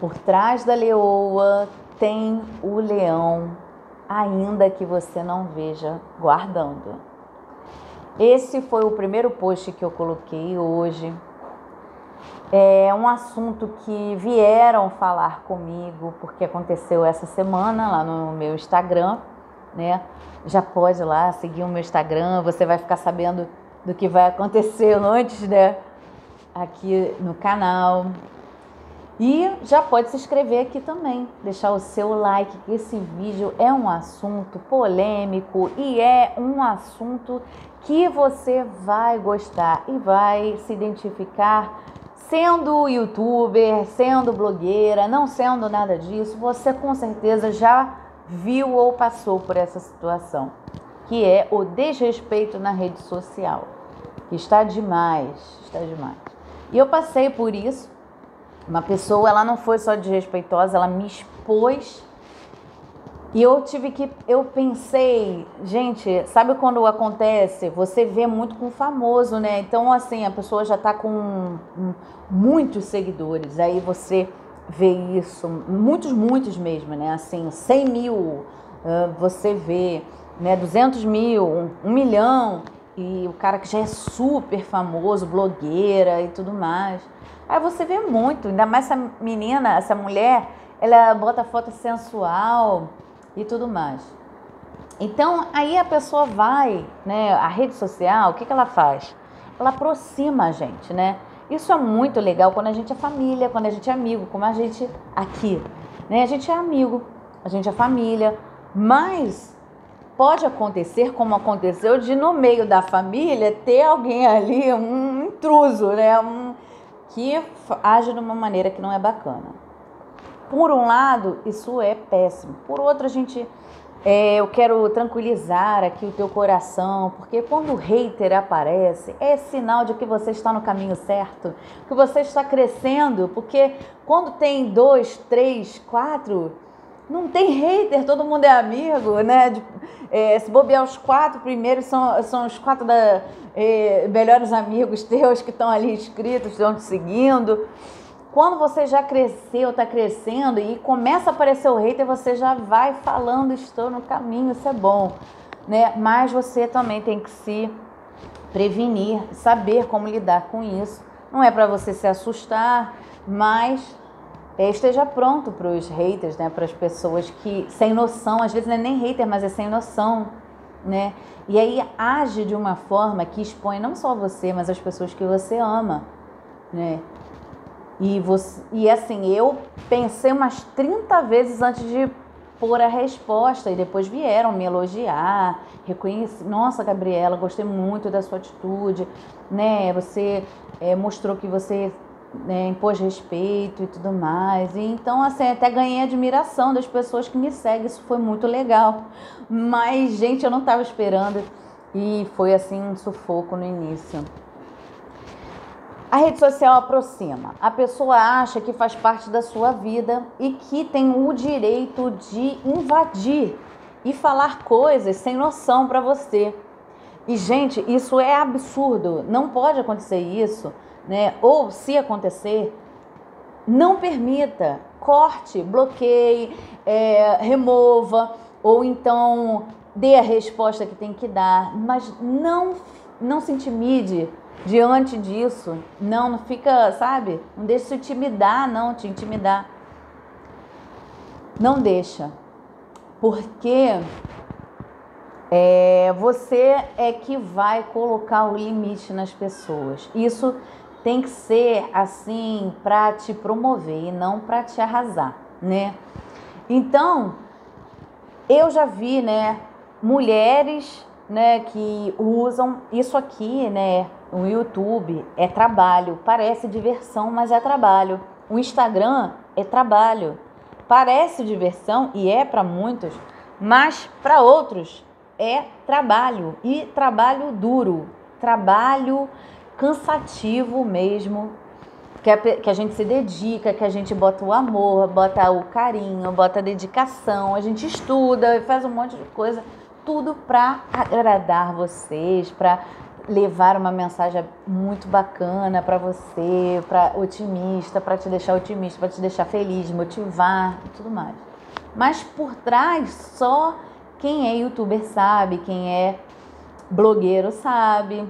Por trás da leoa tem o leão, ainda que você não veja guardando. Esse foi o primeiro post que eu coloquei hoje. É um assunto que vieram falar comigo, porque aconteceu essa semana lá no meu Instagram, né? Já pode lá seguir o meu Instagram, você vai ficar sabendo do que vai acontecer antes, né? Aqui no canal. E já pode se inscrever aqui também, deixar o seu like, que esse vídeo é um assunto polêmico e é um assunto que você vai gostar e vai se identificar sendo youtuber, sendo blogueira, não sendo nada disso, você com certeza já viu ou passou por essa situação, que é o desrespeito na rede social, que está demais, está demais. E eu passei por isso uma pessoa, ela não foi só desrespeitosa, ela me expôs. E eu tive que. Eu pensei, gente, sabe quando acontece? Você vê muito com famoso, né? Então, assim, a pessoa já tá com muitos seguidores. Aí você vê isso, muitos, muitos mesmo, né? Assim, 100 mil, você vê, né? 200 mil, um, um milhão. E o cara que já é super famoso, blogueira e tudo mais. Aí você vê muito, ainda mais essa menina, essa mulher, ela bota foto sensual e tudo mais. Então, aí a pessoa vai, né, a rede social, o que, que ela faz? Ela aproxima a gente, né? Isso é muito legal quando a gente é família, quando a gente é amigo, como a gente aqui, né? A gente é amigo, a gente é família, mas pode acontecer, como aconteceu, de no meio da família ter alguém ali, um intruso, né? Um, que age de uma maneira que não é bacana. Por um lado, isso é péssimo. Por outro, a gente é, eu quero tranquilizar aqui o teu coração, porque quando o hater aparece, é sinal de que você está no caminho certo, que você está crescendo, porque quando tem dois, três, quatro, não tem hater, todo mundo é amigo, né? De, é, se bobear os quatro primeiros, são, são os quatro da, é, melhores amigos teus que estão ali inscritos, estão te seguindo. Quando você já cresceu, está crescendo e começa a aparecer o hater, você já vai falando, estou no caminho, isso é bom. Né? Mas você também tem que se prevenir, saber como lidar com isso. Não é para você se assustar, mas esteja pronto para os haters, né? Para as pessoas que sem noção, às vezes não é nem hater, mas é sem noção, né? E aí age de uma forma que expõe não só você, mas as pessoas que você ama, né? E, você, e assim, eu pensei umas 30 vezes antes de pôr a resposta e depois vieram me elogiar, reconhecer, nossa Gabriela, gostei muito da sua atitude, né? Você é, mostrou que você né, impôs respeito e tudo mais. E então, assim, até ganhei admiração das pessoas que me seguem. Isso foi muito legal. Mas, gente, eu não estava esperando e foi assim um sufoco no início. A rede social aproxima. A pessoa acha que faz parte da sua vida e que tem o direito de invadir e falar coisas sem noção para você. E, gente, isso é absurdo. Não pode acontecer isso né? Ou se acontecer, não permita, corte, bloqueie, é, remova, ou então dê a resposta que tem que dar, mas não, não se intimide diante disso. Não, não fica, sabe? Não deixe se intimidar, não, te intimidar. Não deixa. Porque é, você é que vai colocar o limite nas pessoas. Isso tem que ser assim para te promover e não para te arrasar, né? Então, eu já vi, né, mulheres, né, que usam isso aqui, né, o YouTube é trabalho, parece diversão, mas é trabalho. O Instagram é trabalho. Parece diversão e é para muitos, mas para outros é trabalho e trabalho duro, trabalho cansativo mesmo, que a, que a gente se dedica, que a gente bota o amor, bota o carinho, bota a dedicação, a gente estuda, faz um monte de coisa, tudo para agradar vocês, para levar uma mensagem muito bacana para você, para otimista, para te deixar otimista, para te deixar feliz, motivar e tudo mais. Mas por trás só quem é youtuber sabe, quem é blogueiro sabe.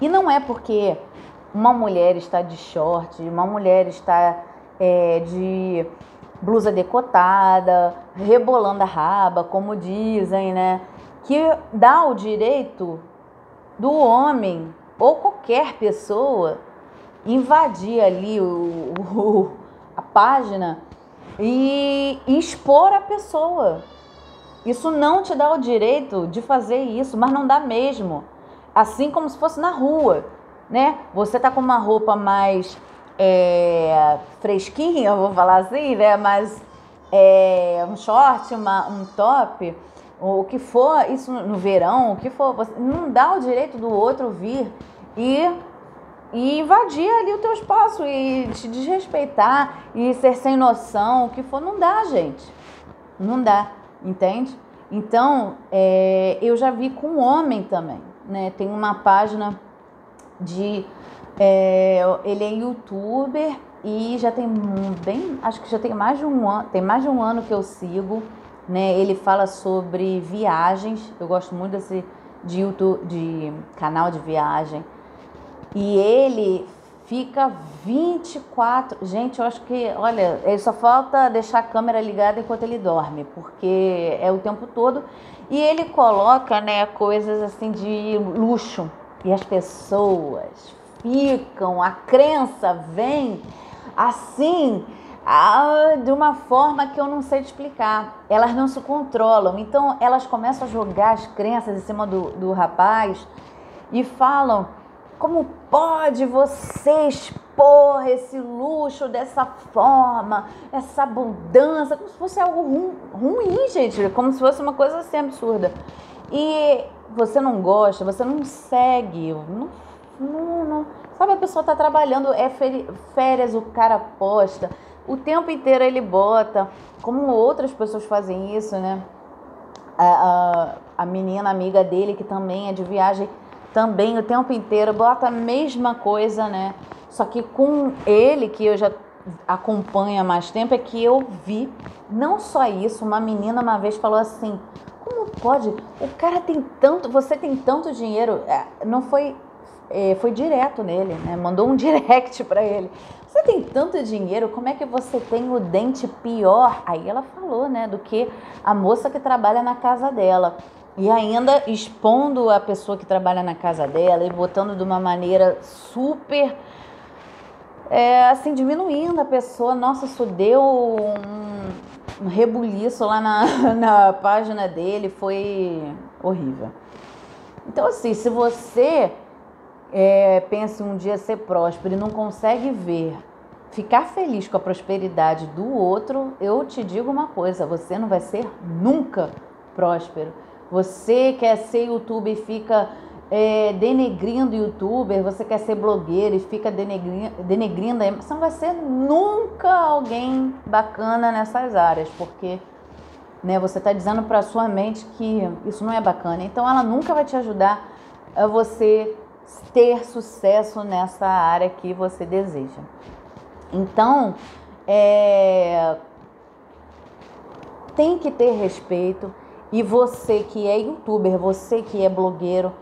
E não é porque uma mulher está de short, uma mulher está é, de blusa decotada, rebolando a raba, como dizem, né? Que dá o direito do homem ou qualquer pessoa invadir ali o, o a página e, e expor a pessoa. Isso não te dá o direito de fazer isso, mas não dá mesmo. Assim como se fosse na rua, né? Você tá com uma roupa mais é, fresquinha, vou falar assim, né? Mais é, um short, uma, um top, o que for, isso no verão, o que for, você não dá o direito do outro vir e, e invadir ali o teu espaço e te desrespeitar e ser sem noção, o que for, não dá, gente. Não dá entende? Então, é, eu já vi com homem também, né? Tem uma página de. É, ele é youtuber e já tem bem. Acho que já tem mais de um ano. Tem mais de um ano que eu sigo. Né? Ele fala sobre viagens. Eu gosto muito desse de YouTube, de canal de viagem. E ele fica 24. Gente, eu acho que, olha, ele só falta deixar a câmera ligada enquanto ele dorme, porque é o tempo todo. E ele coloca, né, coisas assim de luxo. E as pessoas ficam, a crença vem assim, de uma forma que eu não sei explicar. Elas não se controlam. Então, elas começam a jogar as crenças em cima do, do rapaz e falam como pode você expor esse luxo dessa forma, essa abundância, como se fosse algo ru ruim, gente, como se fosse uma coisa assim absurda. E você não gosta, você não segue, não, não, não. sabe, a pessoa está trabalhando, é férias, o cara posta, o tempo inteiro ele bota, como outras pessoas fazem isso, né? A, a, a menina amiga dele, que também é de viagem, também o tempo inteiro bota a mesma coisa, né? Só que com ele, que eu já acompanho há mais tempo, é que eu vi não só isso, uma menina uma vez falou assim: como pode? O cara tem tanto, você tem tanto dinheiro. É, não foi, é, foi direto nele, né? Mandou um direct para ele. Você tem tanto dinheiro, como é que você tem o dente pior? Aí ela falou, né, do que a moça que trabalha na casa dela. E ainda expondo a pessoa que trabalha na casa dela e botando de uma maneira super. É, assim, diminuindo a pessoa. Nossa, isso deu um, um rebuliço lá na, na página dele, foi horrível. Então, assim, se você é, pensa um dia ser próspero e não consegue ver, ficar feliz com a prosperidade do outro, eu te digo uma coisa: você não vai ser nunca próspero. Você quer ser youtuber e fica é, denegrindo youtuber, você quer ser blogueiro e fica denegrindo, denegrindo, você não vai ser nunca alguém bacana nessas áreas, porque né, você está dizendo para sua mente que isso não é bacana. Então ela nunca vai te ajudar a você ter sucesso nessa área que você deseja. Então, é, tem que ter respeito e você que é youtuber, você que é blogueiro,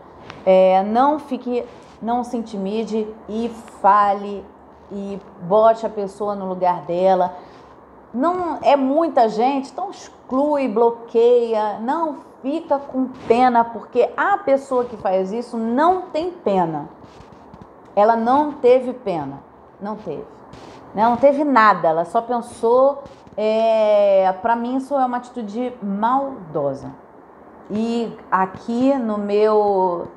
é, não fique, não se intimide e fale e bote a pessoa no lugar dela. Não é muita gente, então exclui, bloqueia, não fica com pena, porque a pessoa que faz isso não tem pena. Ela não teve pena, não teve. Né? Não teve nada, ela só pensou é, para mim isso é uma atitude maldosa. E aqui no meu,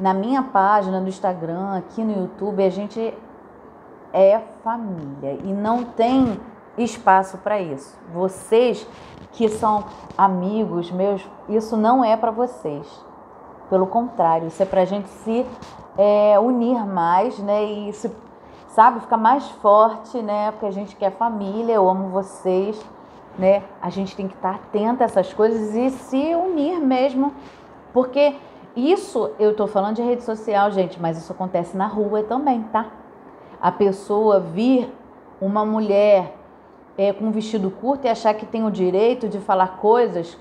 na minha página do Instagram, aqui no YouTube, a gente é família e não tem espaço para isso. Vocês que são amigos meus, isso não é para vocês. Pelo contrário, isso é para a gente se é, unir mais, né? E se sabe? Fica mais forte, né? Porque a gente quer família, eu amo vocês, né? A gente tem que estar atenta a essas coisas e se unir mesmo, porque isso eu tô falando de rede social, gente, mas isso acontece na rua também, tá? A pessoa vir uma mulher é, com um vestido curto e achar que tem o direito de falar coisas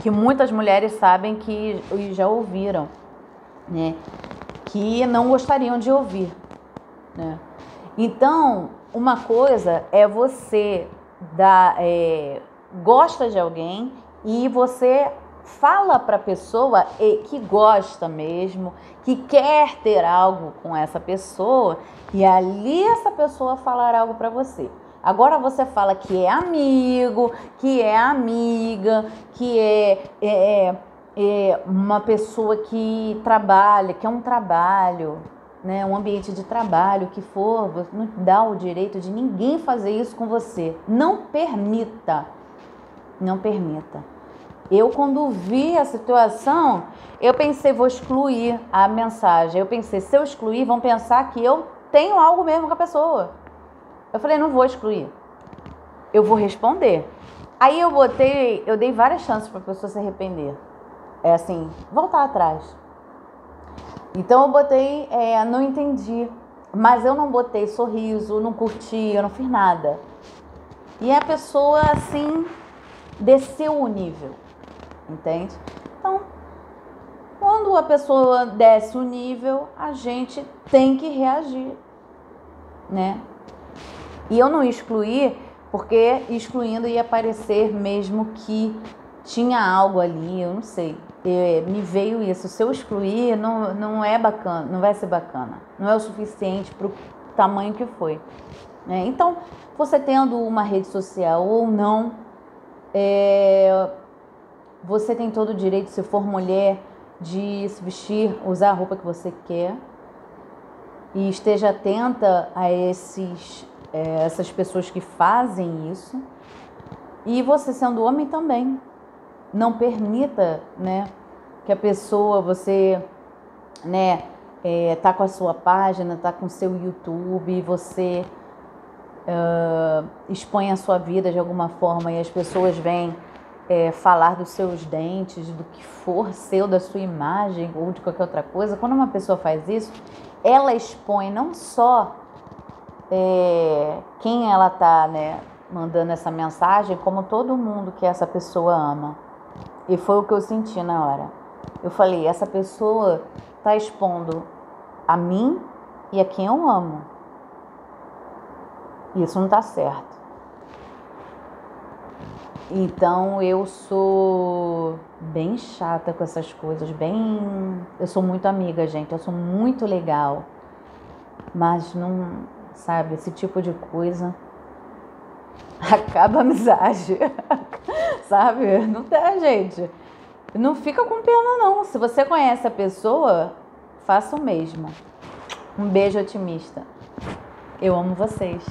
que muitas mulheres sabem que já ouviram, né? Que não gostariam de ouvir, né? Então, uma coisa é você dar, é, gosta de alguém e você fala para a pessoa que gosta mesmo, que quer ter algo com essa pessoa e ali essa pessoa falar algo para você. Agora você fala que é amigo, que é amiga, que é, é, é, é uma pessoa que trabalha, que é um trabalho, né, um ambiente de trabalho que for, não dá o direito de ninguém fazer isso com você. Não permita. Não permita. Eu, quando vi a situação, eu pensei, vou excluir a mensagem. Eu pensei, se eu excluir, vão pensar que eu tenho algo mesmo com a pessoa. Eu falei, não vou excluir. Eu vou responder. Aí eu botei, eu dei várias chances para a pessoa se arrepender. É assim, voltar atrás. Então eu botei, é, não entendi. Mas eu não botei sorriso, não curti, eu não fiz nada. E a pessoa, assim, desceu o nível. Entende? Então, quando a pessoa desce o nível, a gente tem que reagir, né? E eu não excluí, porque excluindo ia parecer mesmo que tinha algo ali, eu não sei. Eu, me veio isso. Se eu excluir, não, não é bacana, não vai ser bacana. Não é o suficiente para o tamanho que foi. É, então, você tendo uma rede social ou não, é, você tem todo o direito, se for mulher, de se vestir, usar a roupa que você quer. E esteja atenta a esses é, essas pessoas que fazem isso. E você sendo homem também. Não permita, né, que a pessoa, você, né, é, tá com a sua página, tá com o seu YouTube, você uh, expõe a sua vida de alguma forma e as pessoas vêm é, falar dos seus dentes, do que for seu, da sua imagem ou de qualquer outra coisa. Quando uma pessoa faz isso, ela expõe não só é, quem ela tá, né, mandando essa mensagem, como todo mundo que essa pessoa ama. E foi o que eu senti na hora. Eu falei, essa pessoa tá expondo a mim e a quem eu amo. Isso não tá certo. Então eu sou bem chata com essas coisas, bem. Eu sou muito amiga, gente. Eu sou muito legal. Mas não, sabe? Esse tipo de coisa acaba a amizade, sabe? Não tem, gente. Não fica com pena, não. Se você conhece a pessoa, faça o mesmo. Um beijo otimista. Eu amo vocês.